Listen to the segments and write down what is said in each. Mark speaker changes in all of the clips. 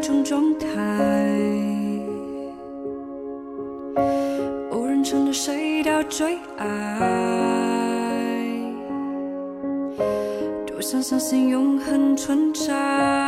Speaker 1: 种状态，无人称的谁的最爱，多想相信永恒存在。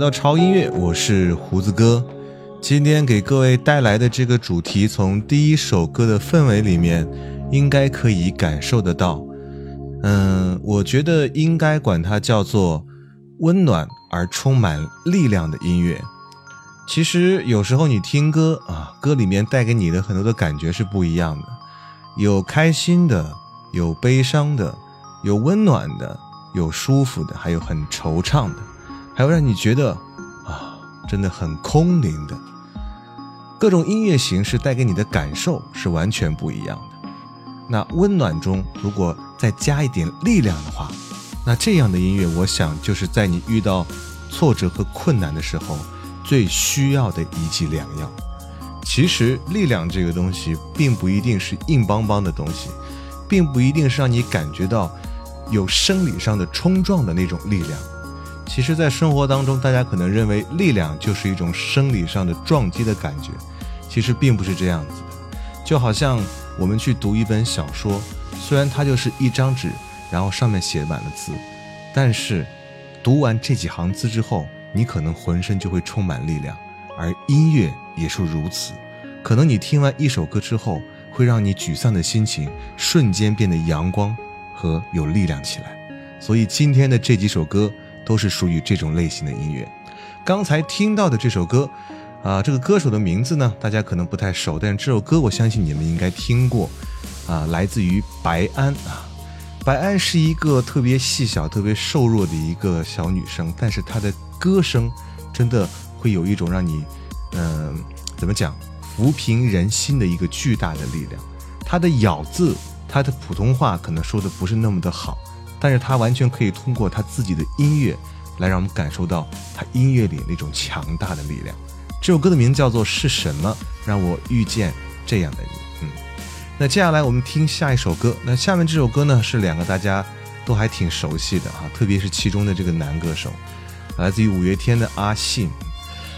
Speaker 2: 到潮音乐，我是胡子哥。今天给各位带来的这个主题，从第一首歌的氛围里面，应该可以感受得到。嗯，我觉得应该管它叫做温暖而充满力量的音乐。其实有时候你听歌啊，歌里面带给你的很多的感觉是不一样的，有开心的，有悲伤的，有温暖的，有舒服的，还有很惆怅的，还有让你觉得啊，真的很空灵的。各种音乐形式带给你的感受是完全不一样的。那温暖中如果再加一点力量的话，那这样的音乐，我想就是在你遇到挫折和困难的时候最需要的一剂良药。其实力量这个东西，并不一定是硬邦邦的东西，并不一定是让你感觉到有生理上的冲撞的那种力量。其实，在生活当中，大家可能认为力量就是一种生理上的撞击的感觉。其实并不是这样子的，就好像我们去读一本小说，虽然它就是一张纸，然后上面写满了字，但是读完这几行字之后，你可能浑身就会充满力量。而音乐也是如此，可能你听完一首歌之后，会让你沮丧的心情瞬间变得阳光和有力量起来。所以今天的这几首歌都是属于这种类型的音乐。刚才听到的这首歌。啊，这个歌手的名字呢，大家可能不太熟，但是这首歌我相信你们应该听过，啊，来自于白安啊。白安是一个特别细小、特别瘦弱的一个小女生，但是她的歌声真的会有一种让你，嗯，怎么讲，抚平人心的一个巨大的力量。她的咬字，她的普通话可能说的不是那么的好，但是他完全可以通过他自己的音乐来让我们感受到他音乐里那种强大的力量。这首歌的名字叫做《是什么让我遇见这样的你》。嗯，那接下来我们听下一首歌。那下面这首歌呢，是两个大家都还挺熟悉的哈，特别是其中的这个男歌手，来自于五月天的阿信。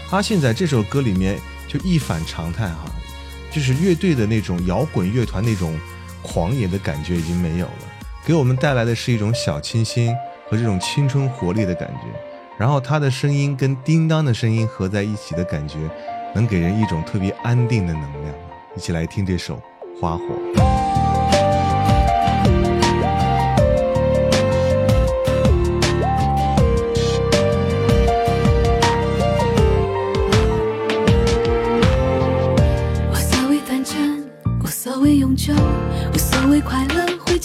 Speaker 2: 阿信在这首歌里面就一反常态哈，就是乐队的那种摇滚乐团那种狂野的感觉已经没有了，给我们带来的是一种小清新和这种青春活力的感觉。然后他的声音跟叮当的声音合在一起的感觉，能给人一种特别安定的能量。一起来听这首《花火》。
Speaker 3: 无所谓短暂，无所谓永久，无所谓快乐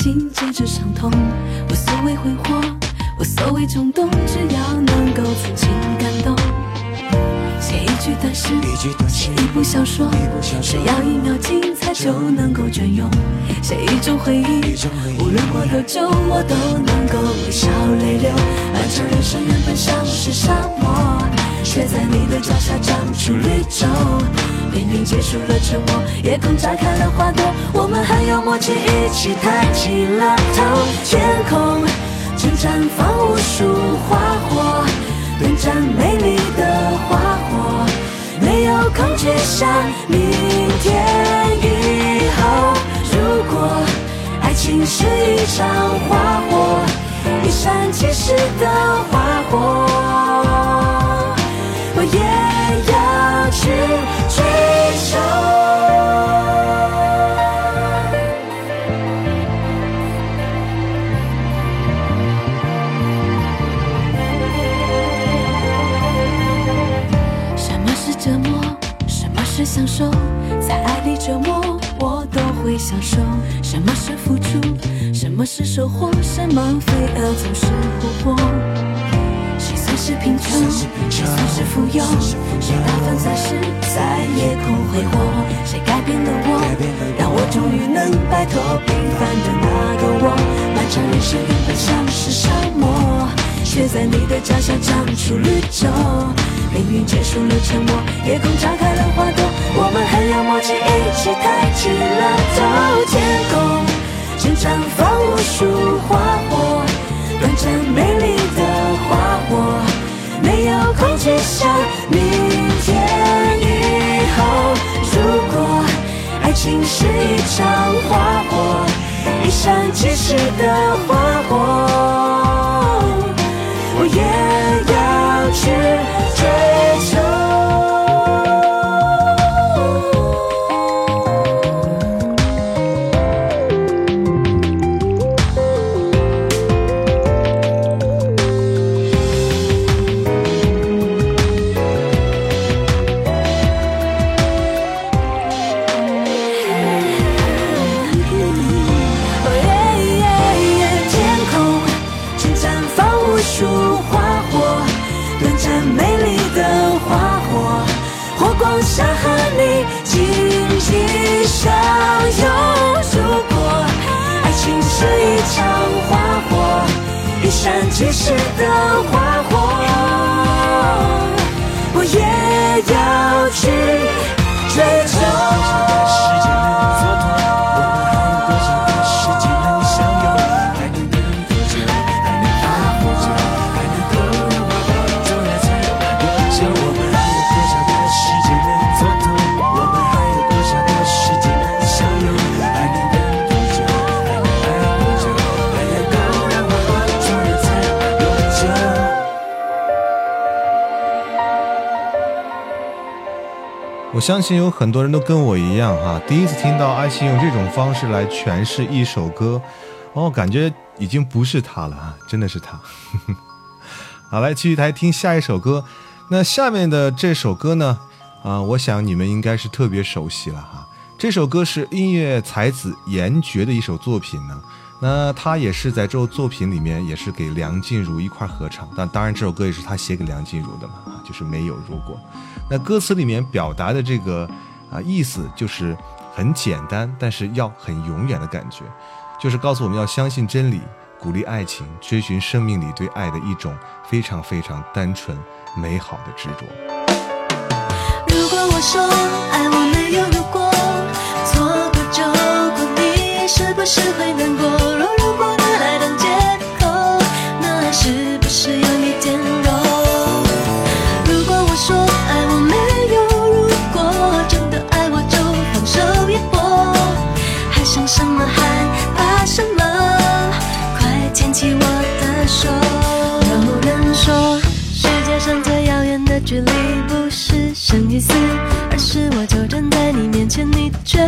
Speaker 3: 会紧接着伤痛，无所谓挥霍，无所谓冲动，只要能够曾经感动。写一句短诗，写一部小说，只要一秒精彩就能够隽永。写一种回忆，无论过多久，我都能够微笑泪流。漫长人生原本像是沙漠，却在你的脚下长出绿洲。明明结束了沉默，夜空炸开了花朵，我们很有默契，一起抬起了头，天空。正绽放无数花火，短暂美丽的花火，没有恐惧像明天以后。如果爱情是一场花火，一闪即逝的花火，我也享受。什么是付出？什么是收获？什么飞蛾总是扑火？谁算是贫穷？谁算是富有？谁打翻钻石在夜空挥霍？谁改变了我？让我终于能摆脱平凡的那个我。漫长人生原本像是沙漠。却在你的脚下长出绿洲。命运结束了沉默，夜空炸开了花朵，我们很有默契，一起抬起了头。天空正绽放无数花火，短暂美丽的花火，没有恐惧像明天以后。如果爱情是一场花火，一闪即逝的花火。
Speaker 2: 我相信有很多人都跟我一样哈，第一次听到爱情用这种方式来诠释一首歌，哦，感觉已经不是他了啊，真的是他。好，来继续来听下一首歌。那下面的这首歌呢，啊，我想你们应该是特别熟悉了哈。这首歌是音乐才子严爵的一首作品呢。那他也是在这首作品里面，也是给梁静茹一块合唱。但当然，这首歌也是他写给梁静茹的嘛，啊，就是没有如果。那歌词里面表达的这个啊意思就是很简单，但是要很永远的感觉，就是告诉我们要相信真理，鼓励爱情，追寻生命里对爱的一种非常非常单纯美好的执着。
Speaker 4: 如果我说爱我而是我就站在你面前，你却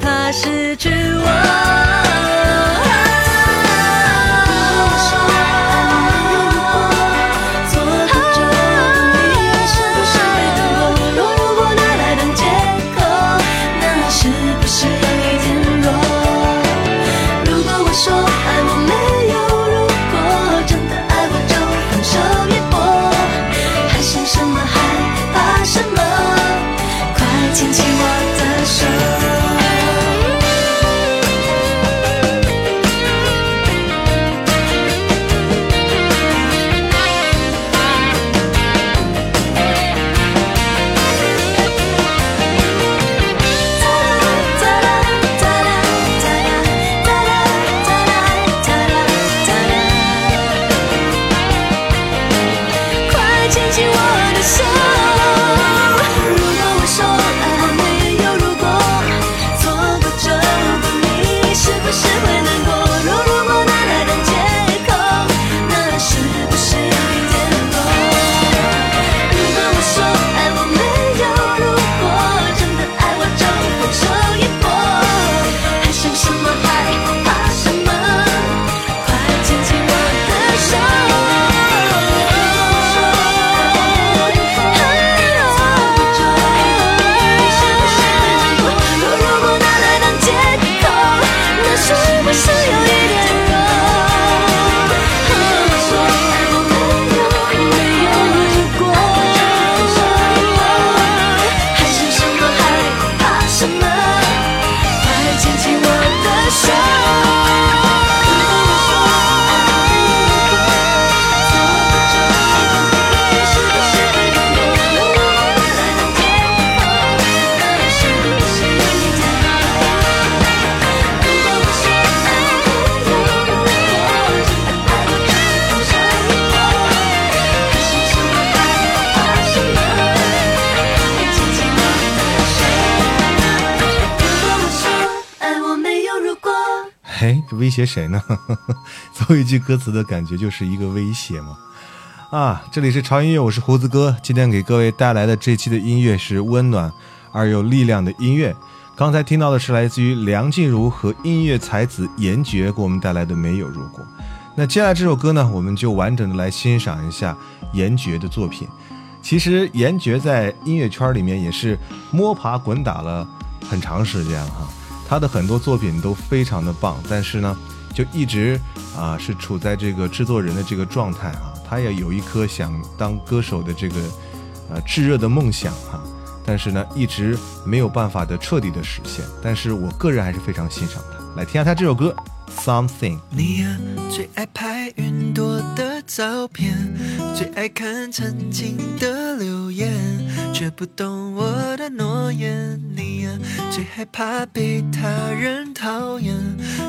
Speaker 4: 怕失去我。
Speaker 2: 胁谁呢？最后一句歌词的感觉就是一个威胁嘛。啊，这里是潮音乐，我是胡子哥。今天给各位带来的这期的音乐是温暖而有力量的音乐。刚才听到的是来自于梁静茹和音乐才子严爵给我们带来的《没有如果》。那接下来这首歌呢，我们就完整的来欣赏一下严爵的作品。其实严爵在音乐圈里面也是摸爬滚打了很长时间了哈，他的很多作品都非常的棒，但是呢，就一直啊是处在这个制作人的这个状态啊。他也有一颗想当歌手的这个，呃，炙热的梦想哈，但是呢，一直没有办法的彻底的实现。但是我个人还是非常欣赏他。来听下他这首歌《Something》。
Speaker 5: 你呀，最爱拍云朵的照片，最爱看曾经的留言，却不懂我的诺言。你呀，最害怕被他人讨厌，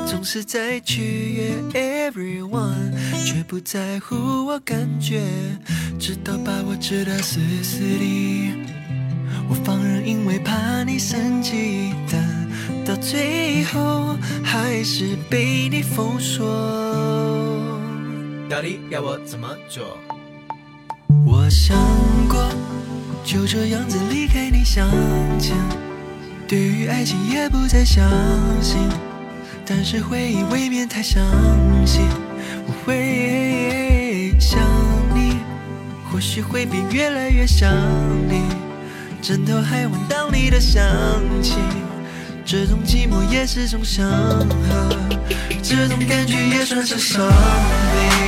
Speaker 5: 总是在取悦 everyone，却不在乎我感觉，直到把我知道死死的，我放任，因为怕你生气，但。到最后还是被你封锁，到底要我怎么做？我想过就这样子离开你向前，对于爱情也不再相信，但是回忆未免太详细。我会想你，或许会变越来越想你，枕头还闻到你的香气。这种寂寞也是种祥和，这种感觉也算是伤悲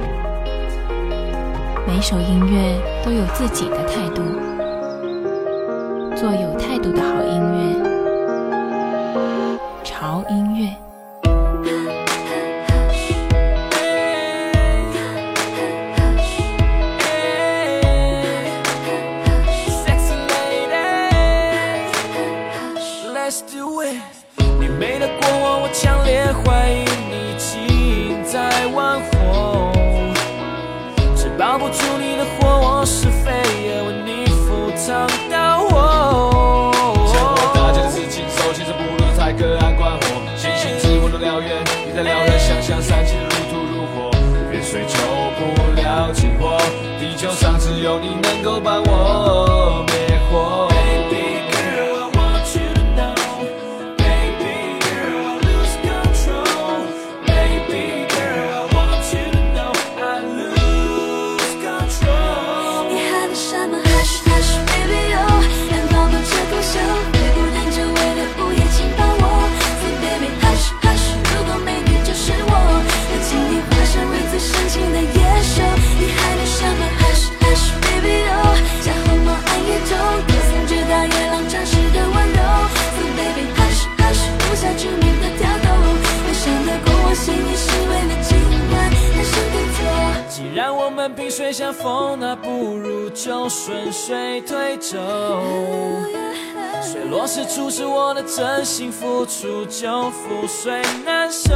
Speaker 6: 每首音乐都有自己的态度，做有态度的好音乐，潮音乐。
Speaker 7: 心
Speaker 4: 付出，就覆水难收。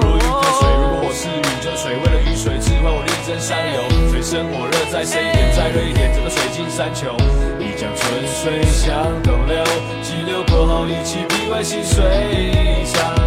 Speaker 4: 如鱼得水，如果我是鱼就水，为了雨水置换我力争上游。水深火热，再深一点，再热一点，整个水晶山丘。一江春水向东流，激流过后一起比外细水长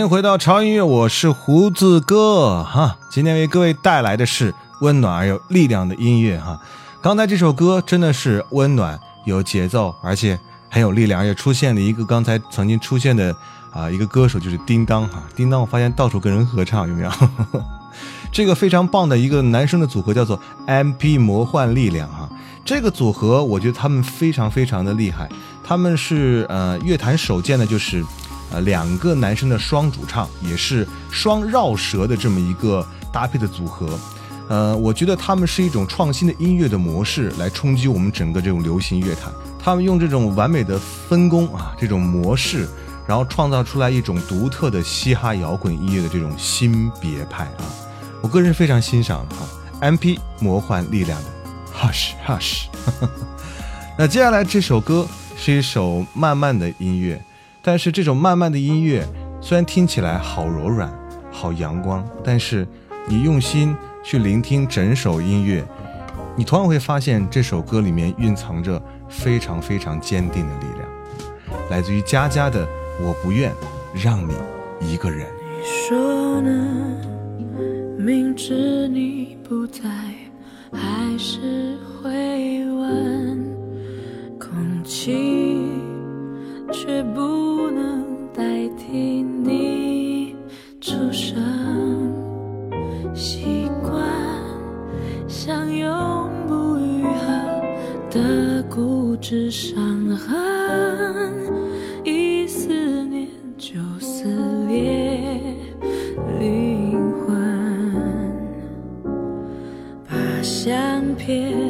Speaker 2: 迎回到潮音乐，我是胡子哥哈。今天为各位带来的是温暖而有力量的音乐哈。刚才这首歌真的是温暖有节奏，而且很有力量，而且出现了一个刚才曾经出现的啊一个歌手，就是叮当哈。叮当，我发现到处跟人合唱，有没有？这个非常棒的一个男生的组合叫做 MP 魔幻力量哈。这个组合我觉得他们非常非常的厉害，他们是呃乐坛首见的，就是。呃，两个男生的双主唱，也是双绕舌的这么一个搭配的组合。呃，我觉得他们是一种创新的音乐的模式，来冲击我们整个这种流行乐坛。他们用这种完美的分工啊，这种模式，然后创造出来一种独特的嘻哈摇滚音乐的这种新别派啊。我个人非常欣赏哈，MP 魔幻力量的 Hush Hush。那接下来这首歌。是一首慢慢的音乐，但是这种慢慢的音乐虽然听起来好柔软、好阳光，但是你用心去聆听整首音乐，你同样会发现这首歌里面蕴藏着非常非常坚定的力量，来自于佳佳的《我不愿让你一个人》。
Speaker 6: 你说呢？明知你不在，还是会问。空气却不能代替你出声。习惯像永不愈合的固执伤痕，一思念就撕裂灵魂，把相片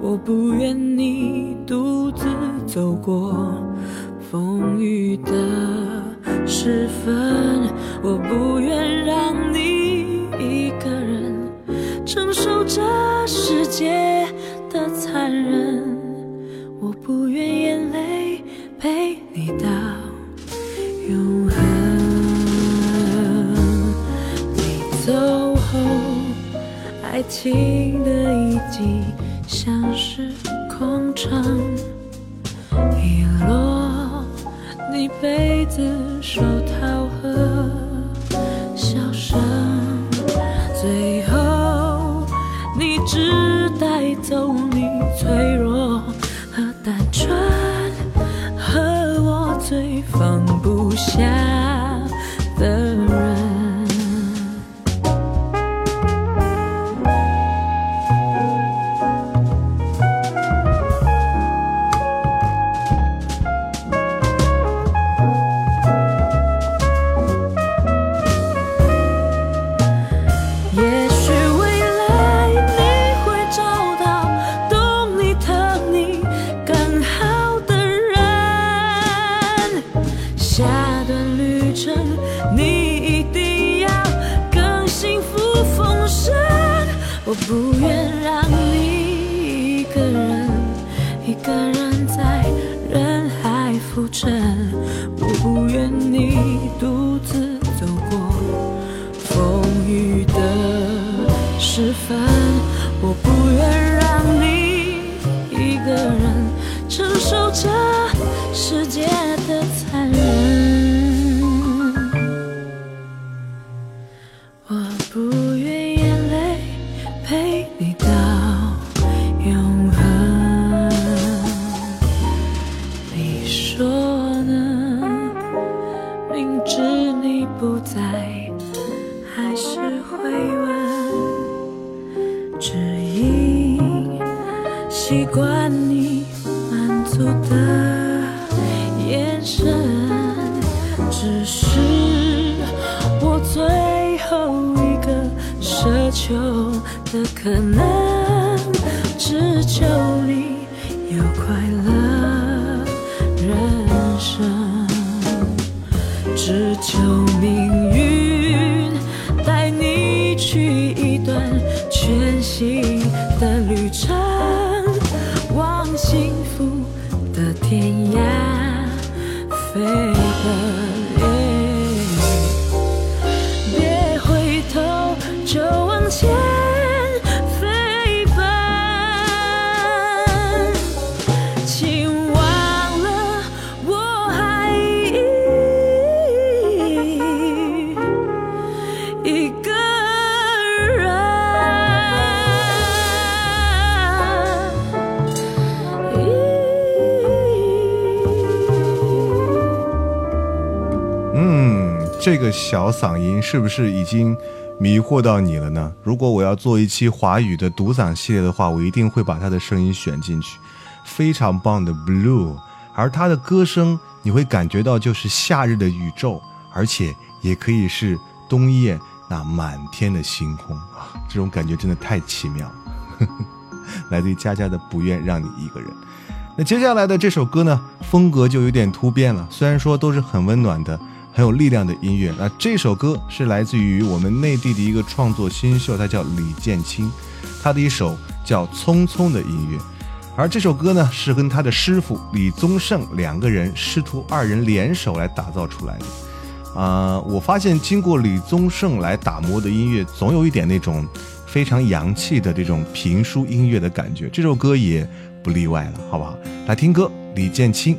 Speaker 6: 我不愿你独自走过风雨的时分。我不愿让你一个人承受这世界的残忍。我不愿眼泪陪你到。永恒。你走后，爱情的遗迹像是空城，遗落你被子、手套和笑声，最后你只带走你脆弱和单纯。和我最放不下你一定要更幸福丰盛。我不愿让你一个人，一个人在人海浮沉，我不愿你独自走过。风雨的时分，的可能，只求你有快乐人生。只求命运带你去一段全新的旅程，往幸福的天涯飞
Speaker 2: 小嗓音是不是已经迷惑到你了呢？如果我要做一期华语的独嗓系列的话，我一定会把他的声音选进去。非常棒的 Blue，而他的歌声你会感觉到就是夏日的宇宙，而且也可以是冬夜那满天的星空啊！这种感觉真的太奇妙。来自于佳佳的《不愿让你一个人》。那接下来的这首歌呢，风格就有点突变了。虽然说都是很温暖的、很有力量的音乐，那这首歌是来自于我们内地的一个创作新秀，他叫李建清，他的一首叫《匆匆》的音乐。而这首歌呢，是跟他的师傅李宗盛两个人师徒二人联手来打造出来的。啊，我发现经过李宗盛来打磨的音乐，总有一点那种非常洋气的这种评书音乐的感觉。这首歌也。不例外了，好不好？来听歌，李建清《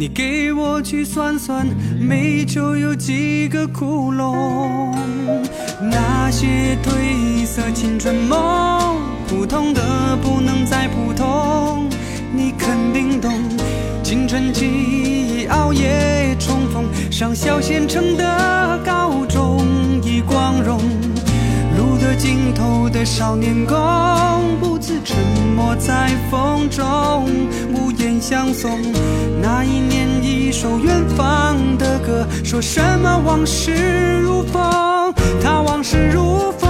Speaker 8: 你给我去算算，煤球有几个窟窿？那些褪色青春梦，普通的不能再普通。你肯定懂，青春期熬夜冲锋，上小县城的高中已。”光荣，路的尽头的少年宫，不沉默在风中，无言相送。那一年，一首远方的歌，说什么往事如风，他往事如风。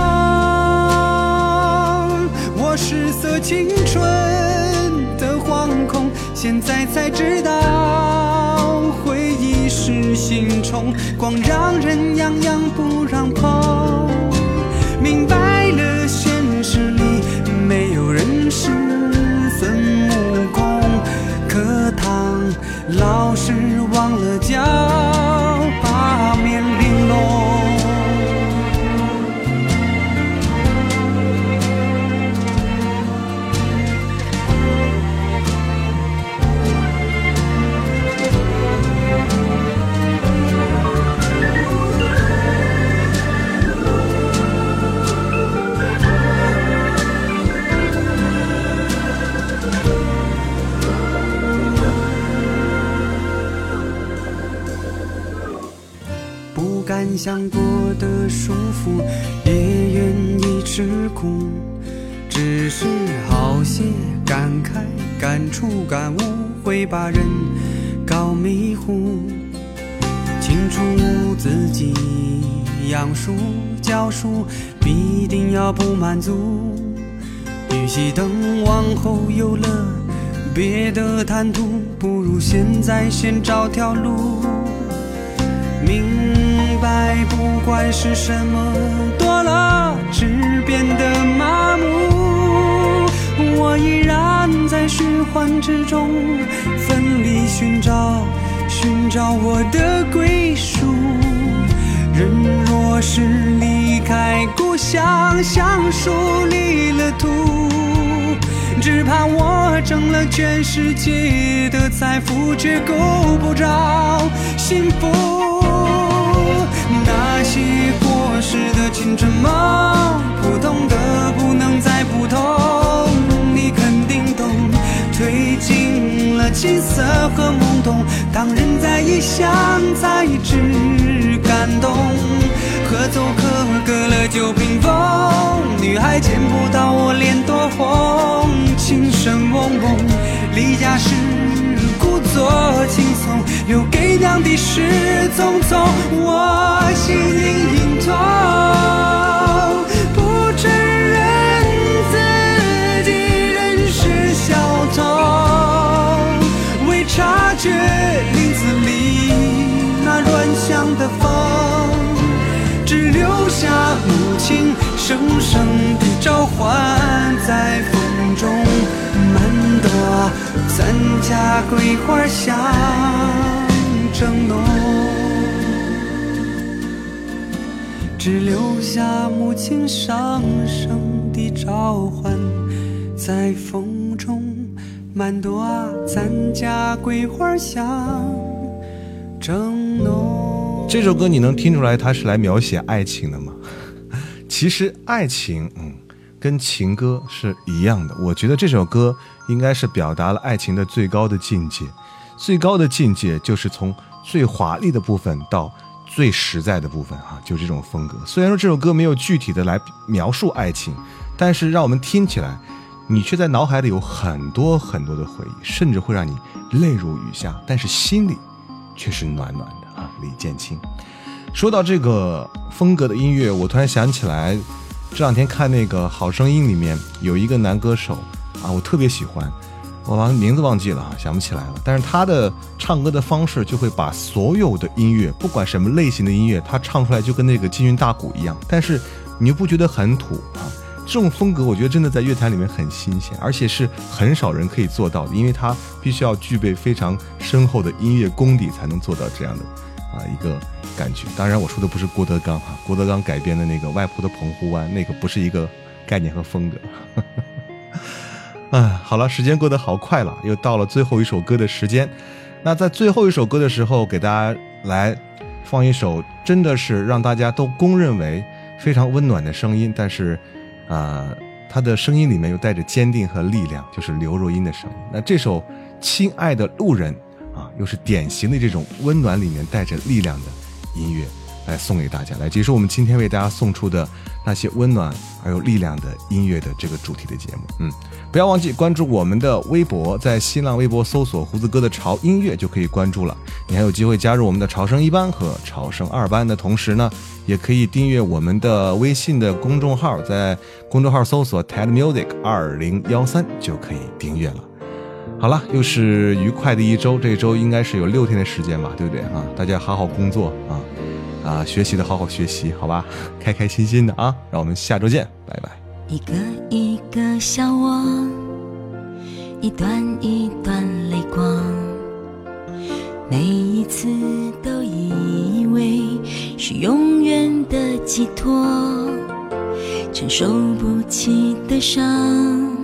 Speaker 8: 我失色青春的惶恐，现在才知道。回忆是心虫，光让人痒痒不让碰。明白老师。幻想过得舒服，也愿意吃苦，只是好些感慨、感触、感悟，会把人搞迷糊。清楚自己养书教书，必定要不满足。与其等往后有了别的谈吐，不如现在先找条路。明。白，不管是什么多了，只变得麻木。我依然在循环之中，奋力寻找，寻找我的归属。人若是离开故乡，像树离了土，只怕我挣了全世界的财富，却够不着幸福。那些过时的青春梦，普通的不能再普通。你肯定懂，褪尽了青涩和懵懂。当人在异乡，才知感动。合奏可隔了九屏风，女孩见不到我脸多红。琴声嗡嗡，离家时。多轻松，留给娘的是匆匆，我心隐隐痛，不承认自己仍是小童，未察觉林子里那软香的风，只留下母亲声声的召唤，在风中慢躲。咱家桂花香正浓，只留下母亲上声的召唤，在风中漫朵咱家桂花香正浓。
Speaker 2: 这首歌你能听出来它是来描写爱情的吗？其实爱情，嗯，跟情歌是一样的。我觉得这首歌应该是表达了爱情的最高的境界，最高的境界就是从最华丽的部分到最实在的部分啊，就这种风格。虽然说这首歌没有具体的来描述爱情，但是让我们听起来，你却在脑海里有很多很多的回忆，甚至会让你泪如雨下，但是心里却是暖暖的啊。李建清。说到这个风格的音乐，我突然想起来，这两天看那个《好声音》里面有一个男歌手啊，我特别喜欢，我把名字忘记了啊，想不起来了。但是他的唱歌的方式就会把所有的音乐，不管什么类型的音乐，他唱出来就跟那个金韵大鼓一样。但是你又不觉得很土啊？这种风格我觉得真的在乐坛里面很新鲜，而且是很少人可以做到的，因为他必须要具备非常深厚的音乐功底才能做到这样的。啊，一个感觉。当然，我说的不是郭德纲哈，郭德纲改编的那个《外婆的澎湖湾》，那个不是一个概念和风格。啊，好了，时间过得好快了，又到了最后一首歌的时间。那在最后一首歌的时候，给大家来放一首，真的是让大家都公认为非常温暖的声音，但是，啊，他的声音里面又带着坚定和力量，就是刘若英的声音。那这首《亲爱的路人》。啊，又是典型的这种温暖里面带着力量的音乐，来送给大家，来结束我们今天为大家送出的那些温暖而有力量的音乐的这个主题的节目。嗯，不要忘记关注我们的微博，在新浪微博搜索“胡子哥的潮音乐”就可以关注了。你还有机会加入我们的潮声一班和潮声二班的同时呢，也可以订阅我们的微信的公众号，在公众号搜索 “TED Music 二零幺三”就可以订阅了。好了，又是愉快的一周。这一周应该是有六天的时间吧，对不对啊？大家好好工作啊，啊，学习的好好学习，好吧？开开心心的啊，让我们下周见，拜拜。
Speaker 4: 一个一个笑我，一段一段泪光，每一次都以为是永远的寄托，承受不起的伤。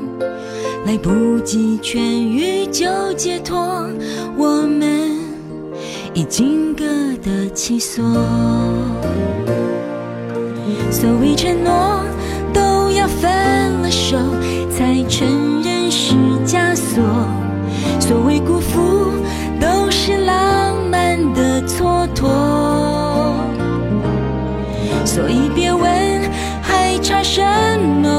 Speaker 4: 来不及痊愈就解脱，我们已经各得其所。所谓承诺，都要分了手才承认是枷锁；所谓辜负，都是浪漫的蹉跎。所以别问还差什么，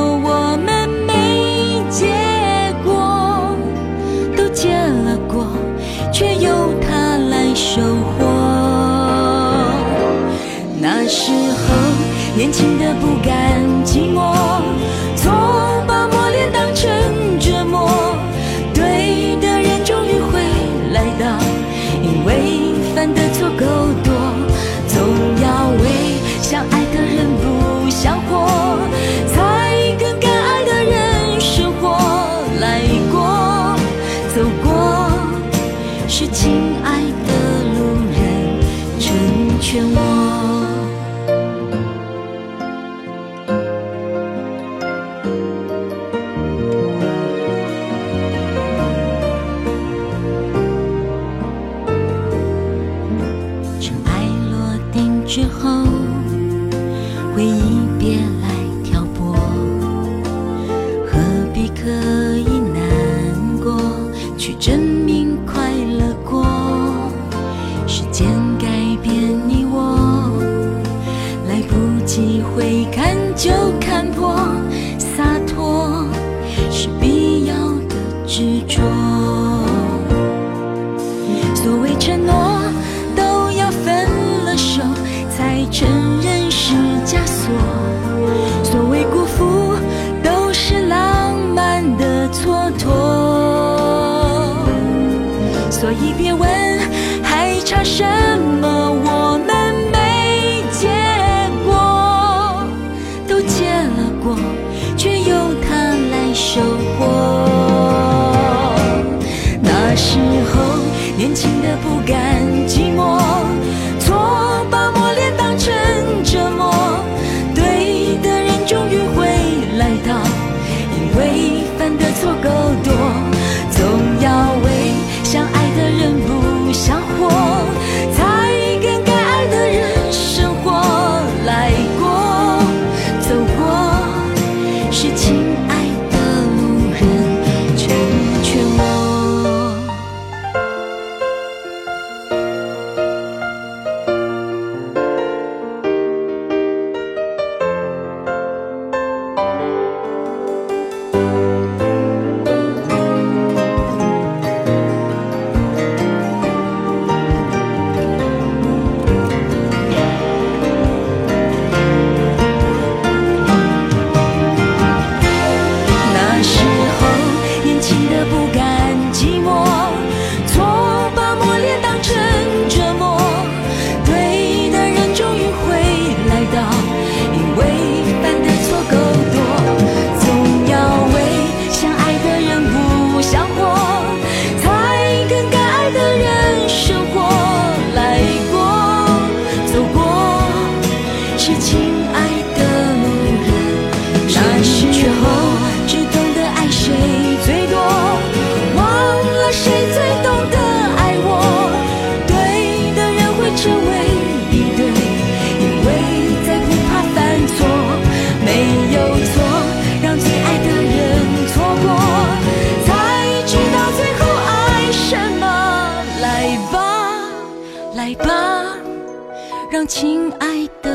Speaker 4: 亲爱的